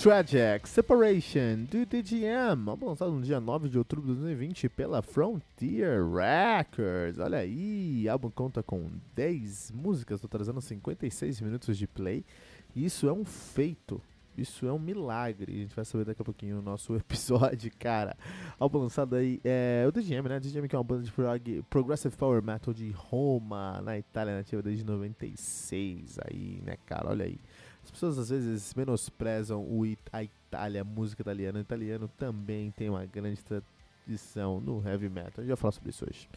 Tragic Separation do DGM, lançado no dia 9 de outubro de 2020 pela Frontier Records. Olha aí, o álbum conta com 10 músicas, totalizando 56 minutos de play. Isso é um feito, isso é um milagre. A gente vai saber daqui a pouquinho no nosso episódio, cara. Álbum lançado aí é o DGM, né? O DGM que é uma banda de prog, Progressive Power Metal de Roma, na Itália, nativa desde 96 aí, né, cara? Olha aí. As pessoas às vezes menosprezam o It a Itália, a música italiana. O italiano também tem uma grande tradição no heavy metal. A gente vai falar sobre isso hoje.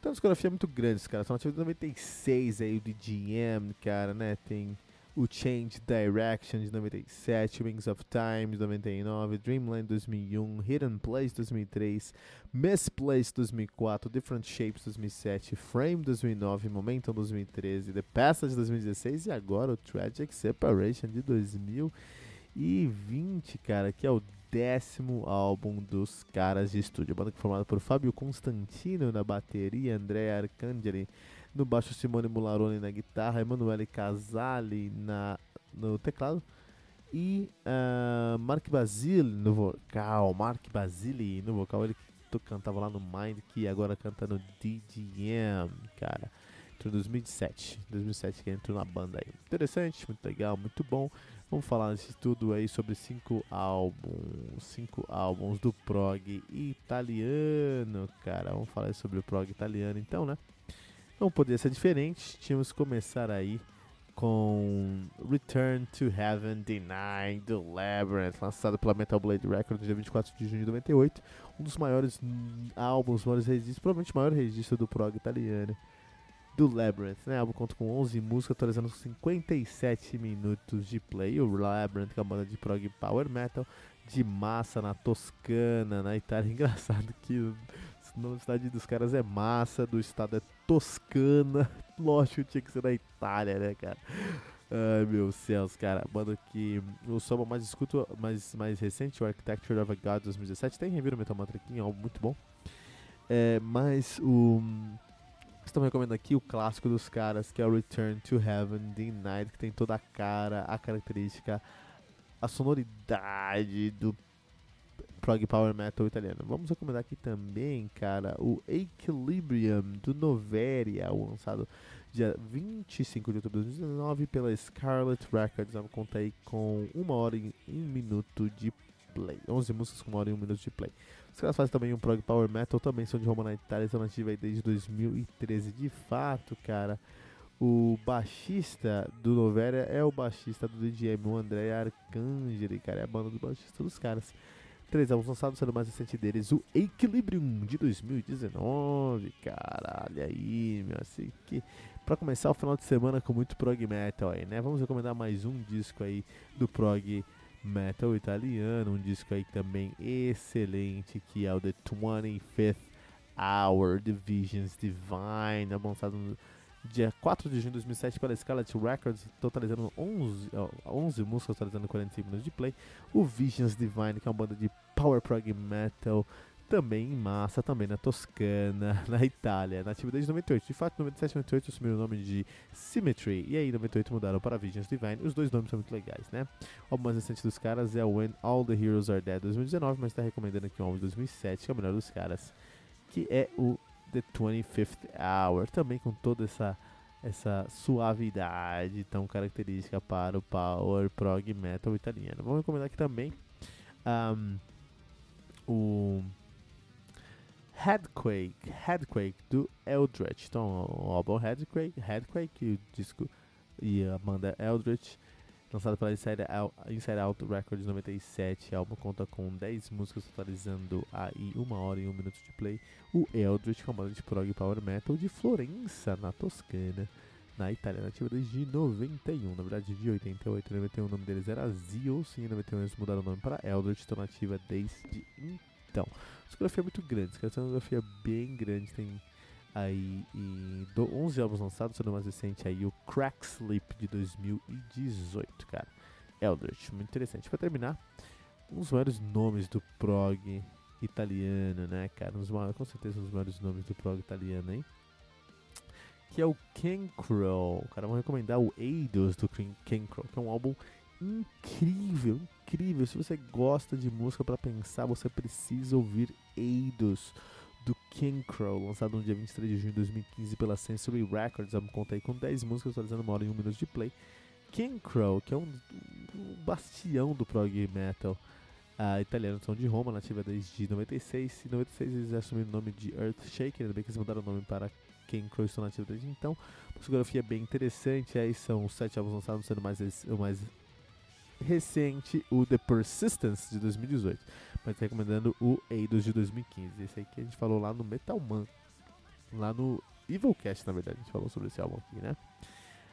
Tem uma discografia muito grande, cara. São nativos de 96 aí, o DGM, cara, né? Tem o Change Direction de 97, Wings of Time de 99, Dreamland 2001, Hidden Place 2003, Misplaced 2004, Different Shapes 2007, Frame 2009, Momentum 2013, The Passage 2016 e agora o Tragic Separation de 2020, cara, que é o décimo álbum dos caras de estúdio. Banda formada por Fábio Constantino na bateria, André Arcangeli no baixo Simone Mularoni na guitarra, Emanuele Casali na, no teclado e uh, Mark Basile no vocal, Mark Basile no vocal, ele cantava lá no Mind, que agora canta no DGM, cara. Entrou em 2007, 2007 que entrou na banda aí. Interessante, muito legal, muito bom. Vamos falar de tudo aí sobre cinco álbuns, cinco álbuns do prog italiano, cara. Vamos falar sobre o prog italiano então, né? Não poderia ser diferente, tínhamos que começar aí com Return to Heaven Denied The Labyrinth, lançado pela Metal Blade Records no dia 24 de junho de 98, um dos maiores álbuns, maiores registros, provavelmente o maior registro do prog italiano, do Labyrinth, né? Álbum conta com 11 músicas, atualizando 57 minutos de play. O Labyrinth, que é uma banda de prog power metal, de massa na Toscana, na Itália. Engraçado que da cidade dos caras é Massa, do estado é Toscana. Lógico, tinha que ser na Itália, né, cara? Ai, meu céus, cara. Banda que o samba mais escuto, mais, mais recente, o Architecture of a God 2017. Tem review no Metal Mantra aqui, é algo muito bom. É, mas o. Estamos recomendando aqui o clássico dos caras, que é o Return to Heaven, The Night, que tem toda a cara, a característica, a sonoridade do prog power metal italiano. Vamos recomendar aqui também, cara, o Equilibrium do Noveria, lançado dia 25 de outubro de 2019 pela Scarlet Records. Vamos contar aí com uma hora e um minuto de play. 11 músicas com uma hora e um minuto de play. Os caras fazem também um prog power metal, também são de Roma na Itália, estão nativos aí desde 2013. De fato, cara, o baixista do Noveria é o baixista do DJM, o André Arcangeli, cara, é a banda do baixista dos caras. Três álbuns lançados, sendo o mais recente deles o Equilibrium de 2019. Caralho, aí, meu, assim que. Pra começar o final de semana com muito prog metal aí, né? Vamos recomendar mais um disco aí do prog metal italiano, um disco aí também excelente, que é o The 25th Hour Divisions Divine, lançado no dia 4 de junho de 2007 pela Scarlet Records, totalizando 11, 11 músicas, totalizando 45 minutos de play. O Visions Divine, que é uma banda de power prog metal, também em massa, também na Toscana, na Itália, nativa desde 98. De fato, 97 e 98 assumiram o nome de Symmetry, e aí em 98 mudaram para Visions Divine. Os dois nomes são muito legais, né? O álbum mais recente dos caras é When All the Heroes Are Dead 2019, mas está recomendando aqui um álbum de 2007, que é o melhor dos caras, que é o The 25th Hour, também com toda essa essa suavidade tão característica para o power prog metal italiano. Vamos recomendar aqui também um, o Headquake, Headquake do Eldritch. Então, o álbum Headquake, Headquake, o disco e a banda Eldritch lançado pela Inside Out, Inside Out Records 97. O álbum conta com 10 músicas, totalizando aí 1 hora e 1 minuto de play. O Eldritch, que é uma banda de prog power metal de Florença, na Toscana, na Itália, nativa desde 91. Na verdade, de 88 e 91 o nome deles era Zio, sim, em 91 eles mudaram o nome para Eldritch, estão nativa desde então. A discografia é muito grande, a discografia é bem grande, tem aí e do 11 álbuns lançados, sendo mais recente aí o Crack Sleep de 2018, cara. Eldritch, muito interessante. Para terminar, dos maiores nomes do prog italiano, né, cara? Dos maiores, com certeza dos maiores nomes do prog italiano, hein? Que é o Ken Crow. Cara, vou recomendar o Eidos do Ken Crow, que é um álbum incrível, incrível. Se você gosta de música para pensar, você precisa ouvir Eidos do King Crow, lançado no dia 23 de junho de 2015 pela Sensory Records. Vamos contar aí com 10 músicas, atualizando uma hora e um minuto de play. King Crow, que é um, um bastião do prog metal uh, italiano, são de Roma, nativa desde 96. Em 96 eles assumiram o nome de Earthshaker, ainda bem que eles mudaram o nome para King Crow, estão nativos desde então. Uma fotografia bem interessante, aí são sete álbuns lançados, sendo mais, mais recente, o The Persistence de 2018 mas recomendando o Eidos de 2015. Esse aí que a gente falou lá no Metal Man. Lá no Evilcast, na verdade, a gente falou sobre esse álbum aqui, né?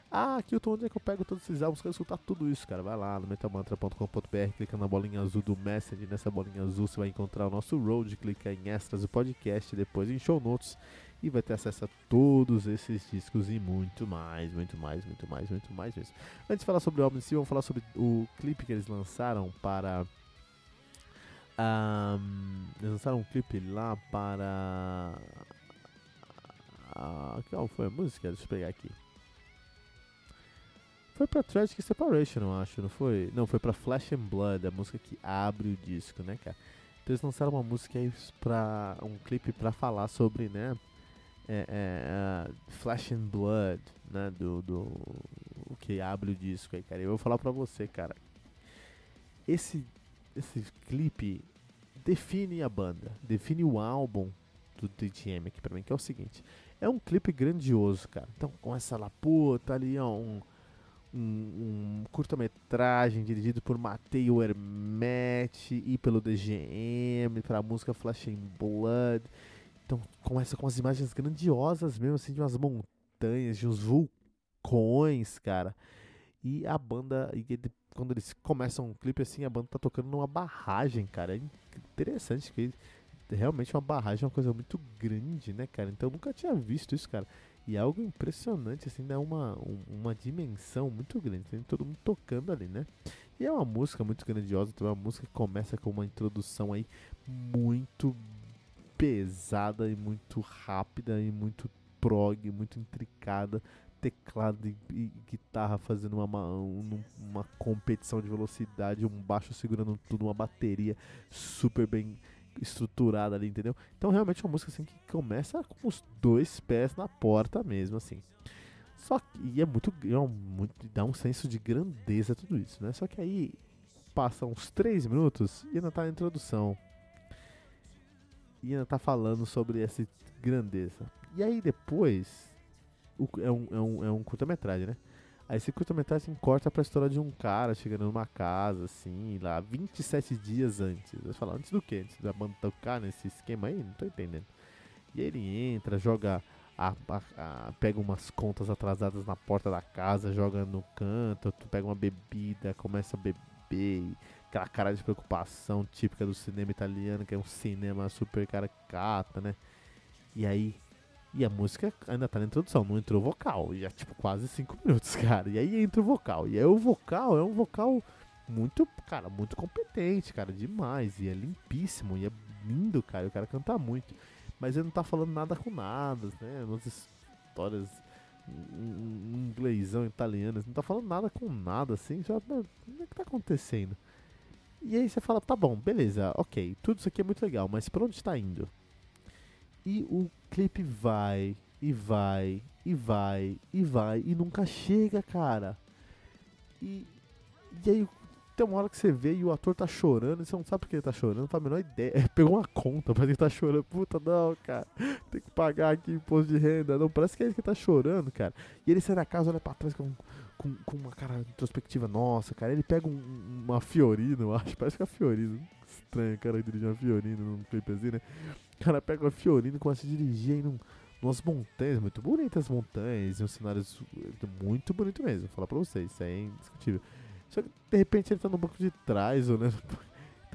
Ah, aqui eu tô onde é que eu pego todos esses álbuns, quero escutar tudo isso, cara. Vai lá no metalmantra.com.br, clica na bolinha azul do Message. Nessa bolinha azul você vai encontrar o nosso road, clica em extras do podcast, depois em show notes e vai ter acesso a todos esses discos e muito mais, muito mais, muito mais, muito mais mesmo. Antes de falar sobre o álbum em si, vamos falar sobre o clipe que eles lançaram para um, eles lançaram um clipe lá para. Uh, qual foi a música? Deixa eu pegar aqui. Foi pra Tragic Separation, eu acho, não foi? Não, foi pra Flash and Blood, a música que abre o disco, né, cara? Então eles lançaram uma música aí pra. um clipe pra falar sobre, né? É, é, uh, Flash and Blood, né? Do, do. O que abre o disco aí, cara. Eu vou falar pra você, cara. Esse esse clipe define a banda, define o álbum do DTM aqui pra mim, que é o seguinte. É um clipe grandioso, cara. Então começa lá, puta, ali ó, um, um, um curta-metragem dirigido por Mateo Hermetti e pelo DGM para a música Flash in Blood. Então começa com as imagens grandiosas mesmo, assim, de umas montanhas, de uns vulcões, cara. E a banda, e quando eles começam um clipe assim, a banda tá tocando numa barragem, cara. É interessante que realmente uma barragem é uma coisa muito grande, né, cara? Então eu nunca tinha visto isso, cara. E é algo impressionante, assim, dá uma, um, uma dimensão muito grande. Tem todo mundo tocando ali, né? E é uma música muito grandiosa, então é uma música que começa com uma introdução aí muito pesada e muito rápida e muito prog, muito intricada teclado e, e guitarra fazendo uma, uma, uma, competição de velocidade, um baixo segurando tudo, uma bateria super bem estruturada ali, entendeu? Então realmente é uma música assim que começa com os dois pés na porta mesmo, assim. Só que e é muito, é um, muito dá um senso de grandeza tudo isso, né? Só que aí passa uns 3 minutos e ainda tá na introdução. E ainda tá falando sobre essa grandeza. E aí depois é um, é um, é um curta-metragem, né? Aí esse curta-metragem corta pra história de um cara chegando numa casa, assim, lá 27 dias antes. Você fala, antes do que? Antes da banda tocar nesse esquema aí? Não tô entendendo. E aí ele entra, joga. A, a, a, pega umas contas atrasadas na porta da casa, joga no canto, pega uma bebida, começa a beber, aquela cara de preocupação típica do cinema italiano, que é um cinema super caricato, né? E aí e a música ainda tá na introdução, não entrou vocal. Já, tipo, quase 5 minutos, cara. E aí entra o vocal. E aí o vocal é um vocal muito, cara, muito competente, cara, demais. E é limpíssimo, e é lindo, cara. O cara canta muito. Mas ele não tá falando nada com nada, né? Umas histórias um inglêsão italiano, não tá falando nada com nada, assim. Já, o que é que tá acontecendo? E aí você fala, tá bom, beleza, ok, tudo isso aqui é muito legal, mas pra onde está indo? E o clipe vai, e vai, e vai, e vai, e nunca chega, cara. E, e aí tem uma hora que você vê e o ator tá chorando, e você não sabe por que ele tá chorando, não a menor ideia. É, pegou uma conta, mas ele tá chorando. Puta, não, cara. Tem que pagar aqui imposto de renda. Não, parece que é ele que tá chorando, cara. E ele sai da casa, olha pra trás com, com, com uma cara introspectiva. Nossa, cara. Ele pega um, uma Fiorino, eu acho. Parece que é a Fiorino. Estranho, cara, dirigir uma Fiorino num clipe assim, né? O cara pega uma Fiorino e começa a dirigir aí num, umas montanhas, muito bonitas montanhas, e um cenário muito bonito mesmo. Vou falar pra vocês, isso é indiscutível. Só que de repente ele tá no banco de trás, olhando.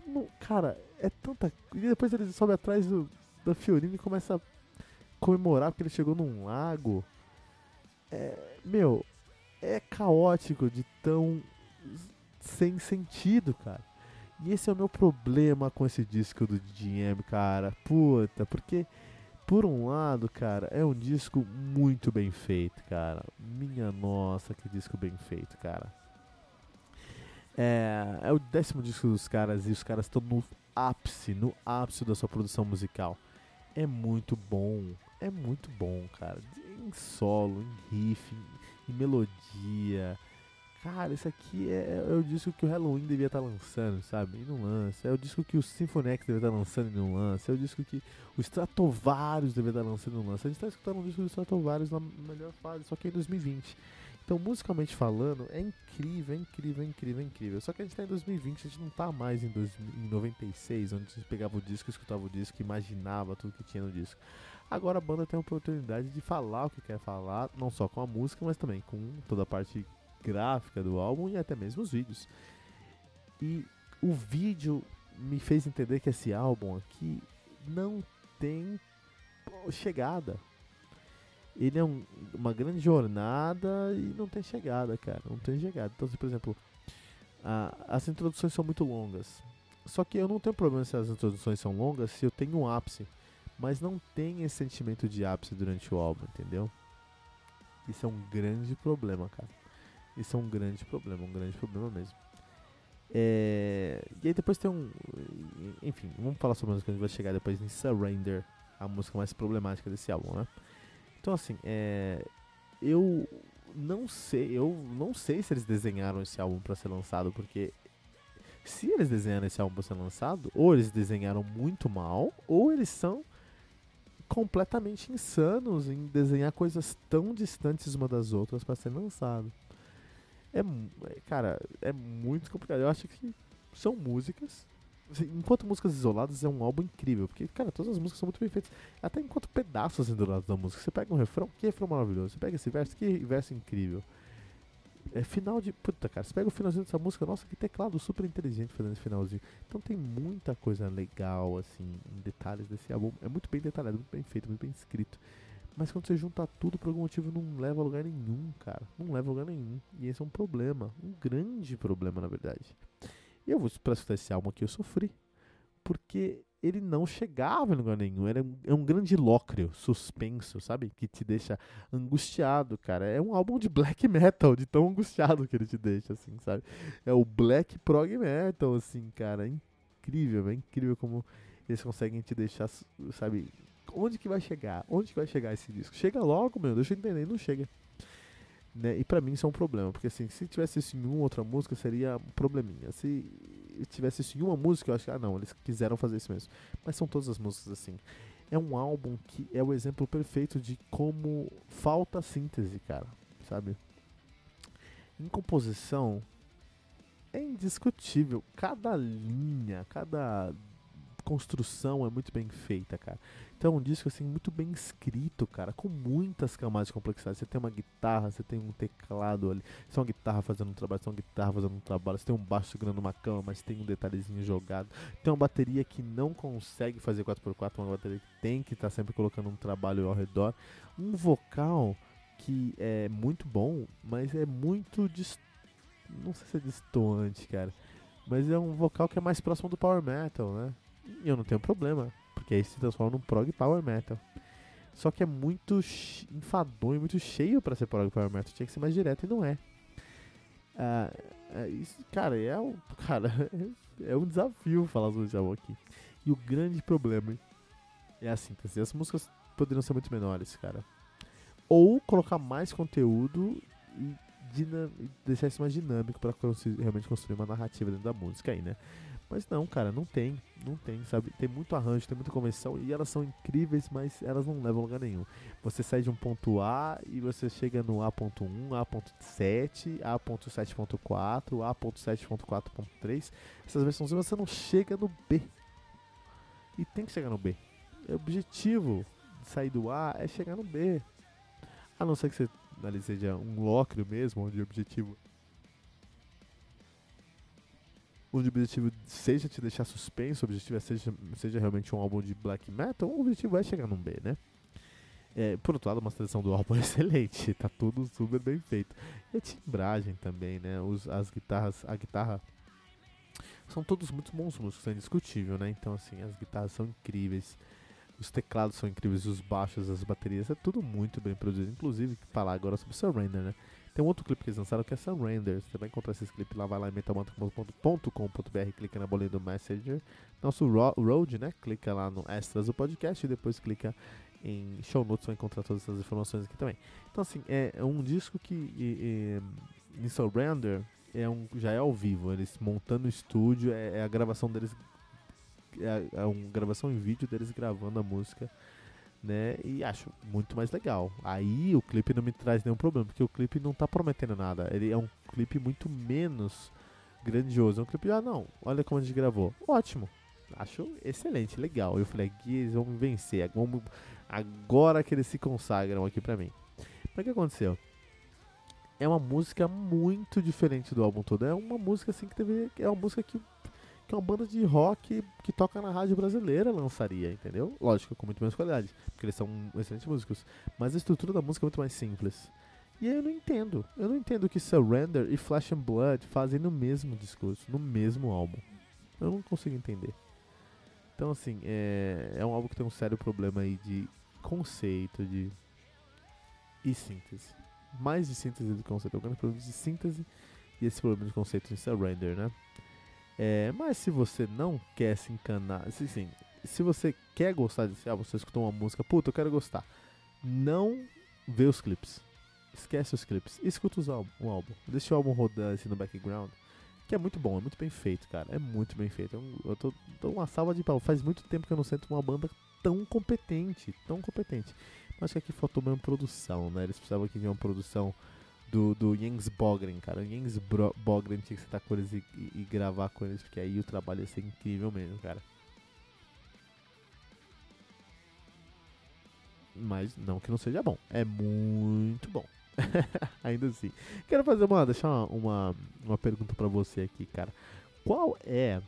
Então, cara, é tanta. E depois ele sobe atrás do, da Fiorina e começa a comemorar porque ele chegou num lago. É, meu, é caótico de tão sem sentido, cara. E esse é o meu problema com esse disco do DJM, cara. Puta, porque por um lado, cara, é um disco muito bem feito, cara. Minha nossa, que disco bem feito, cara. É, é o décimo disco dos caras e os caras estão no ápice, no ápice da sua produção musical. É muito bom, é muito bom, cara. Em solo, em riff, em, em melodia. Cara, isso aqui é, é, o disco que o Halloween devia estar tá lançando, sabe? E não lança. É o disco que o Symphonic devia estar tá lançando e não lança. É o disco que o Stratovarius devia estar tá lançando e não lança. A gente está escutando um disco do Stratovarius na melhor fase, só que em 2020. Então, musicalmente falando, é incrível, é incrível, é incrível, é incrível. Só que a gente tá em 2020, a gente não tá mais em, dois, em 96, onde a gente pegava o disco, escutava o disco, imaginava tudo que tinha no disco. Agora a banda tem a oportunidade de falar o que quer falar, não só com a música, mas também com toda a parte gráfica do álbum e até mesmo os vídeos. E o vídeo me fez entender que esse álbum aqui não tem chegada ele é um, uma grande jornada e não tem chegada, cara. Não tem chegada. Então, se, por exemplo, a, as introduções são muito longas. Só que eu não tenho problema se as introduções são longas se eu tenho um ápice. Mas não tem esse sentimento de ápice durante o álbum, entendeu? Isso é um grande problema, cara. Isso é um grande problema, um grande problema mesmo. É... E aí depois tem um. Enfim, vamos falar sobre a música que a gente vai chegar depois em Surrender, a música mais problemática desse álbum, né? Então assim, é, eu não sei, eu não sei se eles desenharam esse álbum para ser lançado, porque se eles desenharam esse álbum para ser lançado, ou eles desenharam muito mal, ou eles são completamente insanos em desenhar coisas tão distantes uma das outras para ser lançado. É, cara, é muito complicado. Eu acho que são músicas enquanto músicas isoladas é um álbum incrível, porque, cara, todas as músicas são muito bem feitas. Até enquanto pedaços isolados da música. Você pega um refrão, que refrão maravilhoso. Você pega esse verso, que verso incrível. É final de. Puta, cara, você pega o finalzinho dessa música, nossa, que teclado super inteligente fazendo esse finalzinho. Então tem muita coisa legal, assim, em detalhes desse álbum. É muito bem detalhado, muito bem feito, muito bem escrito. Mas quando você junta tudo, por algum motivo não leva a lugar nenhum, cara. Não leva a lugar nenhum. E esse é um problema. Um grande problema, na verdade. E eu vou escutar esse álbum aqui, eu sofri. Porque ele não chegava em lugar nenhum. Era um, é um grande lócrio, suspenso, sabe? Que te deixa angustiado, cara. É um álbum de black metal, de tão angustiado que ele te deixa, assim, sabe? É o black prog metal, assim, cara. É incrível, é incrível como eles conseguem te deixar, sabe? Onde que vai chegar? Onde que vai chegar esse disco? Chega logo, meu, deixa eu entender, não chega. Né? E para mim isso é um problema, porque assim, se tivesse isso em uma outra música seria um probleminha. Se tivesse isso em uma música, eu acho que, ah não, eles quiseram fazer isso mesmo. Mas são todas as músicas assim. É um álbum que é o exemplo perfeito de como falta síntese, cara, sabe? Em composição, é indiscutível. Cada linha, cada construção é muito bem feita, cara. Então é um disco assim muito bem escrito, cara, com muitas camadas de complexidade. Você tem uma guitarra, você tem um teclado ali, você tem uma guitarra fazendo um trabalho, você tem uma guitarra fazendo um trabalho, você tem um baixo segurando uma cama, mas tem um detalhezinho jogado. Tem uma bateria que não consegue fazer 4x4, uma bateria que tem que estar tá sempre colocando um trabalho ao redor. Um vocal que é muito bom, mas é muito dist... não sei se é distoante, cara. Mas é um vocal que é mais próximo do power metal, né? E eu não tenho problema porque aí se transforma num prog power metal. Só que é muito enfadonho, muito cheio para ser prog power metal. Tinha que ser mais direto e não é. Ah, é isso, cara, é um, cara, é um desafio falar esse álbum aqui. E o grande problema é a síntese. As músicas poderiam ser muito menores, cara. Ou colocar mais conteúdo e deixar isso mais dinâmico para realmente construir uma narrativa dentro da música aí, né? Mas não, cara, não tem, não tem, sabe? Tem muito arranjo, tem muita convenção e elas são incríveis, mas elas não levam a lugar nenhum. Você sai de um ponto A e você chega no A.1, A.7, A.7.4, A.7.4.3. Essas versões você não chega no B. E tem que chegar no B. O objetivo de sair do A é chegar no B. A não ser que você ali seja um locrio mesmo, onde o objetivo o objetivo seja te deixar suspenso, o objetivo é seja, seja realmente um álbum de black metal, o objetivo é chegar num B, né? É, por outro lado, uma seleção do álbum é excelente, tá tudo super bem feito. E a timbragem também, né? Os, as guitarras, a guitarra são todos muito bons músicos, é indiscutível, né? Então, assim, as guitarras são incríveis, os teclados são incríveis, os baixos, as baterias, é tudo muito bem produzido. Inclusive, falar agora sobre Surrender, né? Tem um outro clipe que eles lançaram que é Surrender. Você vai encontrar esse clipe lá, vai lá em metalmantra.com.br, clica na bolinha do Messenger. Nosso ro road, né? Clica lá no extras do podcast e depois clica em show notes, vai encontrar todas essas informações aqui também. Então, assim, é, é um disco que e, e, em Surrender é um, já é ao vivo. Eles montando o estúdio, é, é a gravação deles. É, é uma gravação em vídeo deles gravando a música né? E acho muito mais legal. Aí o clipe não me traz nenhum problema, porque o clipe não tá prometendo nada. Ele é um clipe muito menos grandioso. É um clipe, ah não, olha como a gente gravou. Ótimo. Acho excelente, legal. Eu falei, aqui eles vão vencer. Vamos, agora que eles se consagram aqui pra mim. Mas o que aconteceu? É uma música muito diferente do álbum todo. É uma música assim que teve. É uma música que que uma banda de rock que toca na rádio brasileira lançaria, entendeu? Lógico, com muito menos qualidade, porque eles são excelentes músicos. Mas a estrutura da música é muito mais simples. E aí eu não entendo. Eu não entendo que Surrender e Flash and Blood fazem no mesmo discurso, no mesmo álbum. Eu não consigo entender. Então, assim, é, é um álbum que tem um sério problema aí de conceito, de. e síntese. Mais de síntese do conceito. É um grande problema de síntese e esse problema de conceito em Surrender, né? É, mas se você não quer se encanar, se, sim, se você quer gostar desse álbum, você escutou uma música, puta, eu quero gostar. Não vê os clipes. Esquece os clipes. Escuta os álbum, o álbum. Deixa o álbum rodando assim no background. Que é muito bom, é muito bem feito, cara. É muito bem feito. Eu, eu tô, tô uma salva de pau. Faz muito tempo que eu não sinto uma banda tão competente. Tão competente. Mas que aqui faltou mesmo produção, né? Eles precisavam aqui de uma produção do, do Jens Bogren, cara. O Jens Bro Bogren tinha que sentar com eles e, e, e, gravar com eles, porque aí o trabalho ia ser incrível mesmo, cara. Mas não que não seja bom, é muito bom. Ainda assim. Quero fazer uma, deixar uma, uma, uma pergunta para você aqui, cara. Qual é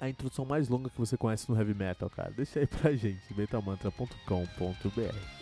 a introdução mais longa que você conhece no heavy metal, cara? Deixa aí pra gente, metalmantra.com.br.